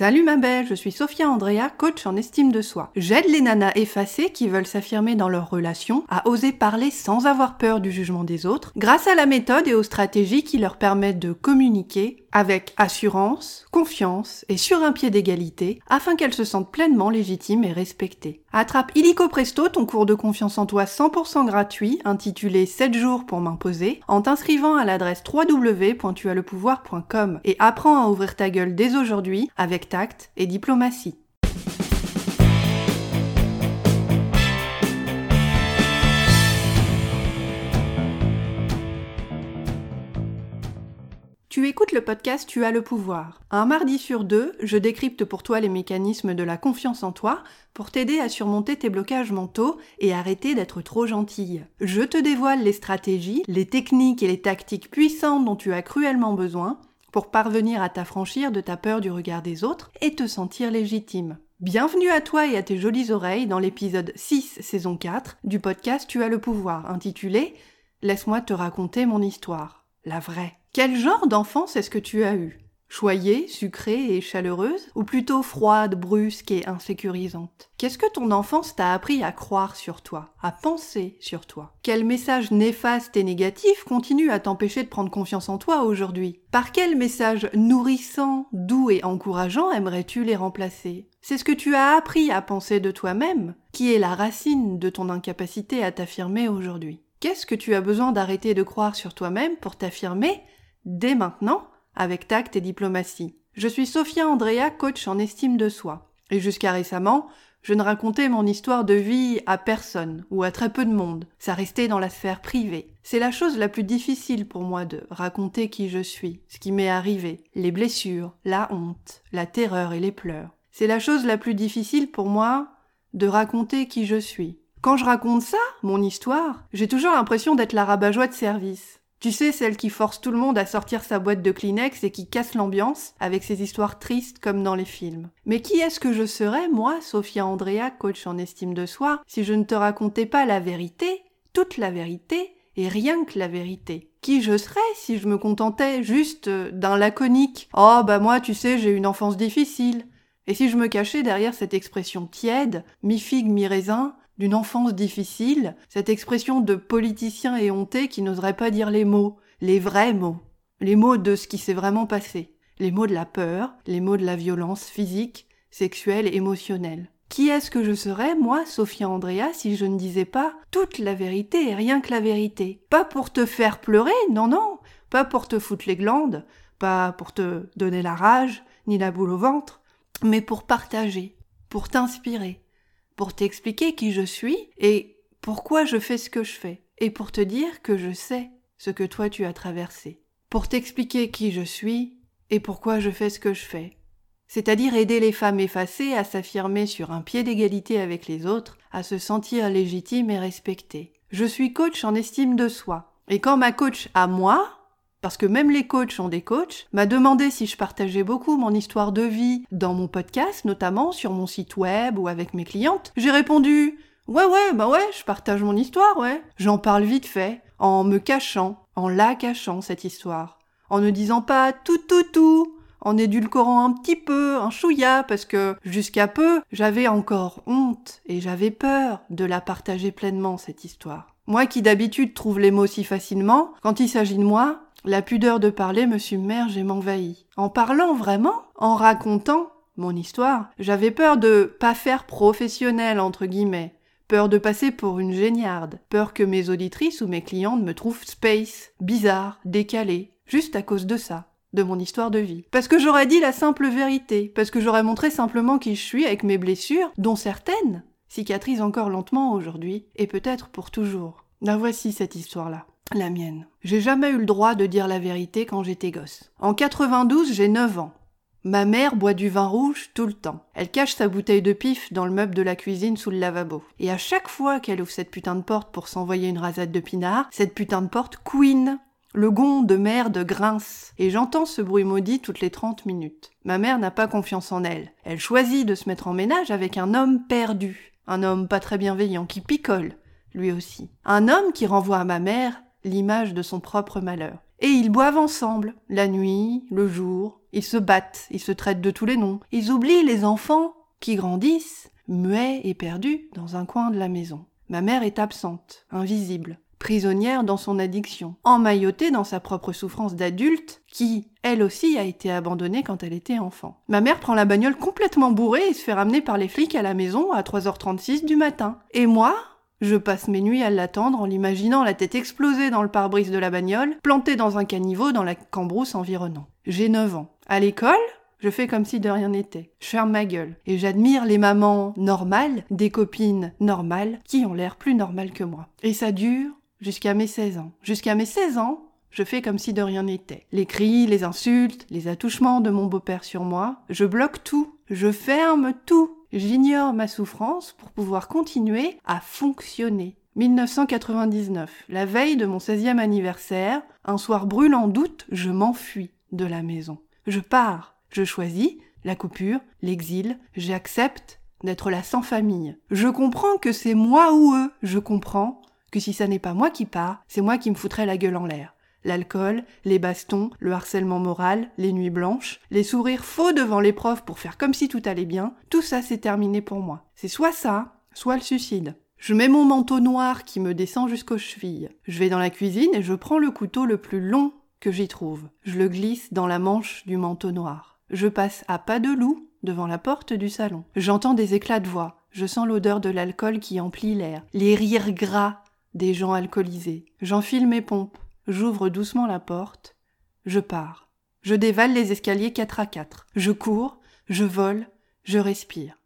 Salut ma belle, je suis Sophia Andrea, coach en estime de soi. J'aide les nanas effacées qui veulent s'affirmer dans leur relation à oser parler sans avoir peur du jugement des autres, grâce à la méthode et aux stratégies qui leur permettent de communiquer avec assurance, confiance et sur un pied d'égalité, afin qu'elles se sentent pleinement légitimes et respectées. Attrape illico presto ton cours de confiance en toi 100% gratuit, intitulé 7 jours pour m'imposer, en t'inscrivant à l'adresse www.tuaslepouvoir.com et apprends à ouvrir ta gueule dès aujourd'hui avec tact et diplomatie. Tu écoutes le podcast Tu as le pouvoir. Un mardi sur deux, je décrypte pour toi les mécanismes de la confiance en toi pour t'aider à surmonter tes blocages mentaux et arrêter d'être trop gentille. Je te dévoile les stratégies, les techniques et les tactiques puissantes dont tu as cruellement besoin pour parvenir à t'affranchir de ta peur du regard des autres et te sentir légitime. Bienvenue à toi et à tes jolies oreilles dans l'épisode 6 saison 4 du podcast Tu as le pouvoir intitulé Laisse-moi te raconter mon histoire, la vraie. Quel genre d'enfance est-ce que tu as eu Choyée, sucrée et chaleureuse? Ou plutôt froide, brusque et insécurisante? Qu'est-ce que ton enfance t'a appris à croire sur toi, à penser sur toi? Quel message néfaste et négatif continue à t'empêcher de prendre confiance en toi aujourd'hui? Par quel message nourrissant, doux et encourageant aimerais-tu les remplacer? C'est ce que tu as appris à penser de toi-même qui est la racine de ton incapacité à t'affirmer aujourd'hui. Qu'est-ce que tu as besoin d'arrêter de croire sur toi-même pour t'affirmer dès maintenant avec tact et diplomatie. Je suis Sophia Andrea, coach en estime de soi. Et jusqu'à récemment, je ne racontais mon histoire de vie à personne ou à très peu de monde. Ça restait dans la sphère privée. C'est la chose la plus difficile pour moi de raconter qui je suis, ce qui m'est arrivé, les blessures, la honte, la terreur et les pleurs. C'est la chose la plus difficile pour moi de raconter qui je suis. Quand je raconte ça, mon histoire, j'ai toujours l'impression d'être la rabat-joie de service. Tu sais, celle qui force tout le monde à sortir sa boîte de Kleenex et qui casse l'ambiance avec ses histoires tristes comme dans les films. Mais qui est-ce que je serais, moi, Sophia Andrea, coach en estime de soi, si je ne te racontais pas la vérité, toute la vérité, et rien que la vérité? Qui je serais si je me contentais juste d'un laconique Oh bah moi, tu sais, j'ai une enfance difficile. Et si je me cachais derrière cette expression tiède, mi-figue, mi-raisin, d'une enfance difficile, cette expression de politicien éhonté qui n'oserait pas dire les mots, les vrais mots, les mots de ce qui s'est vraiment passé, les mots de la peur, les mots de la violence physique, sexuelle émotionnelle. Qui est-ce que je serais, moi, Sophia Andrea, si je ne disais pas toute la vérité et rien que la vérité? Pas pour te faire pleurer, non, non, pas pour te foutre les glandes, pas pour te donner la rage, ni la boule au ventre, mais pour partager, pour t'inspirer, pour t'expliquer qui je suis et pourquoi je fais ce que je fais, et pour te dire que je sais ce que toi tu as traversé, pour t'expliquer qui je suis et pourquoi je fais ce que je fais, c'est-à-dire aider les femmes effacées à s'affirmer sur un pied d'égalité avec les autres, à se sentir légitimes et respectées. Je suis coach en estime de soi, et quand ma coach à moi, parce que même les coachs ont des coachs, m'a demandé si je partageais beaucoup mon histoire de vie dans mon podcast, notamment sur mon site web ou avec mes clientes. J'ai répondu Ouais, ouais, bah ouais, je partage mon histoire, ouais. J'en parle vite fait, en me cachant, en la cachant, cette histoire. En ne disant pas tout, tout, tout, en édulcorant un petit peu, un chouïa, parce que jusqu'à peu, j'avais encore honte et j'avais peur de la partager pleinement, cette histoire. Moi qui d'habitude trouve les mots si facilement, quand il s'agit de moi, la pudeur de parler me submerge et m'envahit. En parlant vraiment, en racontant mon histoire, j'avais peur de pas faire professionnel entre guillemets, peur de passer pour une géniarde, peur que mes auditrices ou mes clientes me trouvent space, bizarre, décalé, juste à cause de ça de mon histoire de vie. Parce que j'aurais dit la simple vérité, parce que j'aurais montré simplement qui je suis avec mes blessures, dont certaines cicatrisent encore lentement aujourd'hui, et peut-être pour toujours. La voici cette histoire-là la mienne. J'ai jamais eu le droit de dire la vérité quand j'étais gosse. En 92, j'ai 9 ans. Ma mère boit du vin rouge tout le temps. Elle cache sa bouteille de pif dans le meuble de la cuisine sous le lavabo. Et à chaque fois qu'elle ouvre cette putain de porte pour s'envoyer une rasade de pinard, cette putain de porte couine. Le gond de merde grince. Et j'entends ce bruit maudit toutes les 30 minutes. Ma mère n'a pas confiance en elle. Elle choisit de se mettre en ménage avec un homme perdu. Un homme pas très bienveillant qui picole, lui aussi. Un homme qui renvoie à ma mère l'image de son propre malheur. Et ils boivent ensemble, la nuit, le jour, ils se battent, ils se traitent de tous les noms, ils oublient les enfants qui grandissent, muets et perdus, dans un coin de la maison. Ma mère est absente, invisible, prisonnière dans son addiction, emmaillotée dans sa propre souffrance d'adulte, qui, elle aussi, a été abandonnée quand elle était enfant. Ma mère prend la bagnole complètement bourrée et se fait ramener par les flics à la maison à 3h36 du matin. Et moi, je passe mes nuits à l'attendre en l'imaginant la tête explosée dans le pare-brise de la bagnole, plantée dans un caniveau dans la cambrousse environnant. J'ai 9 ans. À l'école, je fais comme si de rien n'était. Je ferme ma gueule. Et j'admire les mamans normales, des copines normales, qui ont l'air plus normales que moi. Et ça dure jusqu'à mes 16 ans. Jusqu'à mes 16 ans, je fais comme si de rien n'était. Les cris, les insultes, les attouchements de mon beau-père sur moi, je bloque tout, je ferme tout. J'ignore ma souffrance pour pouvoir continuer à fonctionner. 1999, la veille de mon 16e anniversaire, un soir brûlant d'août, je m'enfuis de la maison. Je pars, je choisis la coupure, l'exil, j'accepte d'être là sans famille. Je comprends que c'est moi ou eux, je comprends que si ça n'est pas moi qui pars, c'est moi qui me foutrais la gueule en l'air. L'alcool, les bastons, le harcèlement moral, les nuits blanches, les sourires faux devant profs pour faire comme si tout allait bien, tout ça c'est terminé pour moi. C'est soit ça, soit le suicide. Je mets mon manteau noir qui me descend jusqu'aux chevilles. Je vais dans la cuisine et je prends le couteau le plus long que j'y trouve. Je le glisse dans la manche du manteau noir. Je passe à pas de loup devant la porte du salon. J'entends des éclats de voix. Je sens l'odeur de l'alcool qui emplit l'air. Les rires gras des gens alcoolisés. J'enfile mes pompes, j'ouvre doucement la porte, je pars. Je dévale les escaliers quatre à quatre. Je cours, je vole, je respire.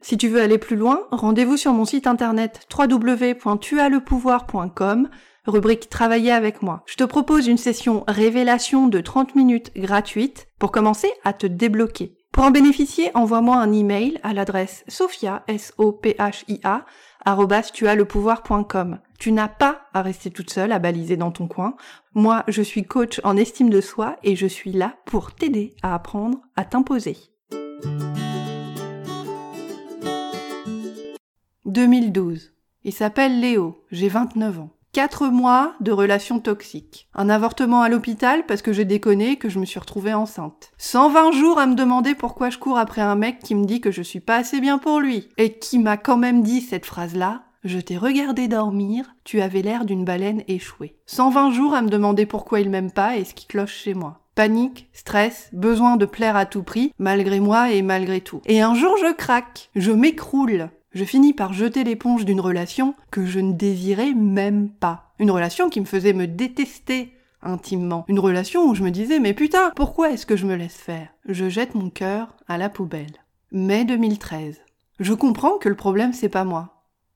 Si tu veux aller plus loin, rendez-vous sur mon site internet www.tuaslepouvoir.com, rubrique Travailler avec moi. Je te propose une session révélation de 30 minutes gratuite pour commencer à te débloquer. Pour en bénéficier, envoie-moi un email à l'adresse sophia, s o p h i Tu n'as pas à rester toute seule à baliser dans ton coin. Moi, je suis coach en estime de soi et je suis là pour t'aider à apprendre à t'imposer. 2012. Il s'appelle Léo, j'ai 29 ans. Quatre mois de relations toxiques. Un avortement à l'hôpital parce que j'ai déconné que je me suis retrouvée enceinte. 120 jours à me demander pourquoi je cours après un mec qui me dit que je suis pas assez bien pour lui. Et qui m'a quand même dit cette phrase-là. Je t'ai regardé dormir, tu avais l'air d'une baleine échouée. 120 jours à me demander pourquoi il m'aime pas et ce qui cloche chez moi. Panique, stress, besoin de plaire à tout prix, malgré moi et malgré tout. Et un jour je craque, je m'écroule, je finis par jeter l'éponge d'une relation que je ne désirais même pas. Une relation qui me faisait me détester intimement. Une relation où je me disais mais putain, pourquoi est-ce que je me laisse faire? Je jette mon cœur à la poubelle. Mai 2013. Je comprends que le problème c'est pas moi.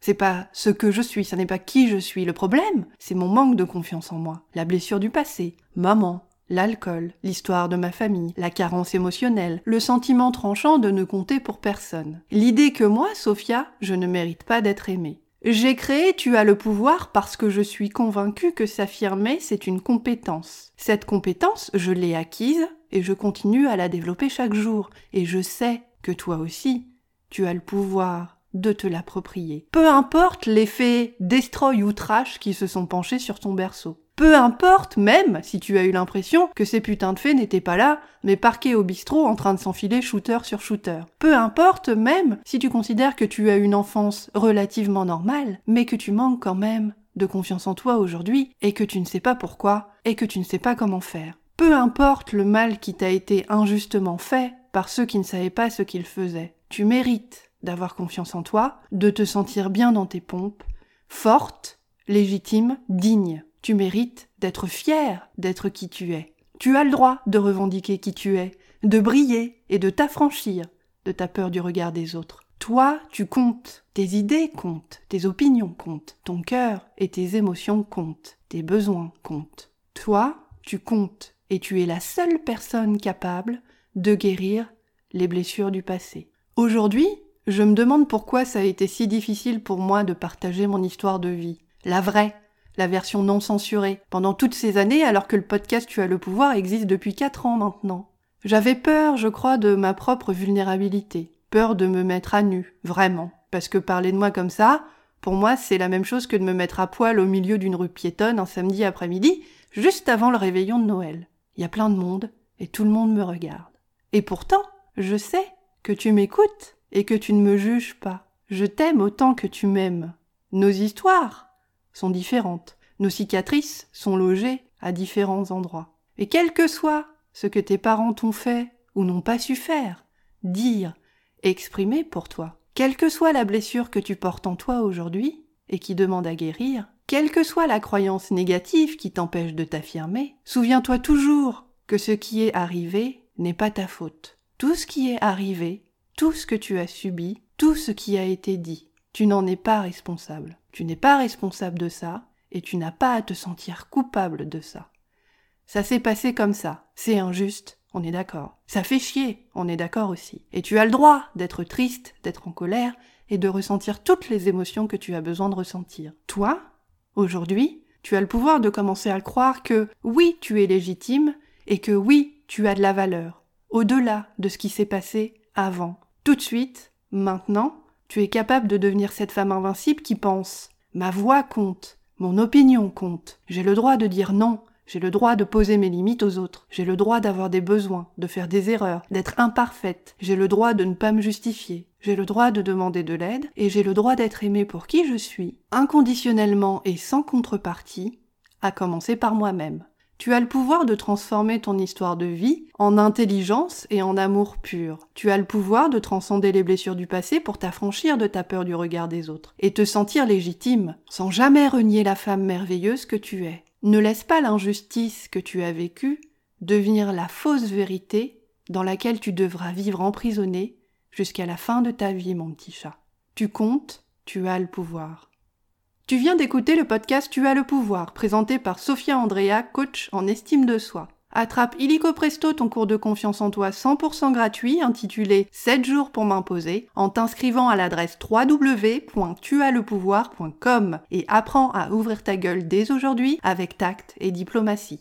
C'est pas ce que je suis, ça n'est pas qui je suis. Le problème, c'est mon manque de confiance en moi, la blessure du passé, maman, l'alcool, l'histoire de ma famille, la carence émotionnelle, le sentiment tranchant de ne compter pour personne. L'idée que moi, Sophia, je ne mérite pas d'être aimée. J'ai créé Tu as le pouvoir parce que je suis convaincue que s'affirmer, c'est une compétence. Cette compétence, je l'ai acquise et je continue à la développer chaque jour. Et je sais que toi aussi, tu as le pouvoir de te l'approprier. Peu importe l'effet destroy ou trash qui se sont penchés sur ton berceau. Peu importe même si tu as eu l'impression que ces putains de fées n'étaient pas là, mais parqués au bistrot en train de s'enfiler shooter sur shooter. Peu importe même si tu considères que tu as une enfance relativement normale, mais que tu manques quand même de confiance en toi aujourd'hui, et que tu ne sais pas pourquoi, et que tu ne sais pas comment faire. Peu importe le mal qui t'a été injustement fait par ceux qui ne savaient pas ce qu'ils faisaient. Tu mérites d'avoir confiance en toi, de te sentir bien dans tes pompes, forte, légitime, digne. Tu mérites d'être fier d'être qui tu es. Tu as le droit de revendiquer qui tu es, de briller et de t'affranchir de ta peur du regard des autres. Toi, tu comptes, tes idées comptent, tes opinions comptent, ton cœur et tes émotions comptent, tes besoins comptent. Toi, tu comptes et tu es la seule personne capable de guérir les blessures du passé. Aujourd'hui, je me demande pourquoi ça a été si difficile pour moi de partager mon histoire de vie. La vraie, la version non censurée, pendant toutes ces années alors que le podcast Tu as le pouvoir existe depuis quatre ans maintenant. J'avais peur, je crois, de ma propre vulnérabilité, peur de me mettre à nu, vraiment, parce que parler de moi comme ça, pour moi, c'est la même chose que de me mettre à poil au milieu d'une rue piétonne un samedi après-midi, juste avant le réveillon de Noël. Il y a plein de monde et tout le monde me regarde. Et pourtant, je sais que tu m'écoutes et que tu ne me juges pas. Je t'aime autant que tu m'aimes. Nos histoires sont différentes. Nos cicatrices sont logées à différents endroits. Et quel que soit ce que tes parents t'ont fait ou n'ont pas su faire, dire, exprimer pour toi, quelle que soit la blessure que tu portes en toi aujourd'hui et qui demande à guérir, quelle que soit la croyance négative qui t'empêche de t'affirmer, souviens-toi toujours que ce qui est arrivé n'est pas ta faute. Tout ce qui est arrivé, tout ce que tu as subi, tout ce qui a été dit, tu n'en es pas responsable. Tu n'es pas responsable de ça et tu n'as pas à te sentir coupable de ça. Ça s'est passé comme ça, c'est injuste, on est d'accord. Ça fait chier, on est d'accord aussi. Et tu as le droit d'être triste, d'être en colère et de ressentir toutes les émotions que tu as besoin de ressentir. Toi, aujourd'hui, tu as le pouvoir de commencer à croire que oui, tu es légitime et que oui, tu as de la valeur, au-delà de ce qui s'est passé avant. Tout de suite, maintenant, tu es capable de devenir cette femme invincible qui pense ma voix compte, mon opinion compte, j'ai le droit de dire non, j'ai le droit de poser mes limites aux autres. J'ai le droit d'avoir des besoins, de faire des erreurs, d'être imparfaite. J'ai le droit de ne pas me justifier. J'ai le droit de demander de l'aide et j'ai le droit d'être aimée pour qui je suis, inconditionnellement et sans contrepartie, à commencer par moi-même. Tu as le pouvoir de transformer ton histoire de vie en intelligence et en amour pur. Tu as le pouvoir de transcender les blessures du passé pour t'affranchir de ta peur du regard des autres et te sentir légitime, sans jamais renier la femme merveilleuse que tu es. Ne laisse pas l'injustice que tu as vécue devenir la fausse vérité dans laquelle tu devras vivre emprisonné jusqu'à la fin de ta vie, mon petit chat. Tu comptes, tu as le pouvoir. Tu viens d'écouter le podcast Tu as le pouvoir, présenté par Sophia Andrea, coach en estime de soi. Attrape illico presto ton cours de confiance en toi 100% gratuit intitulé 7 jours pour m'imposer en t'inscrivant à l'adresse www.tuaslepouvoir.com et apprends à ouvrir ta gueule dès aujourd'hui avec tact et diplomatie.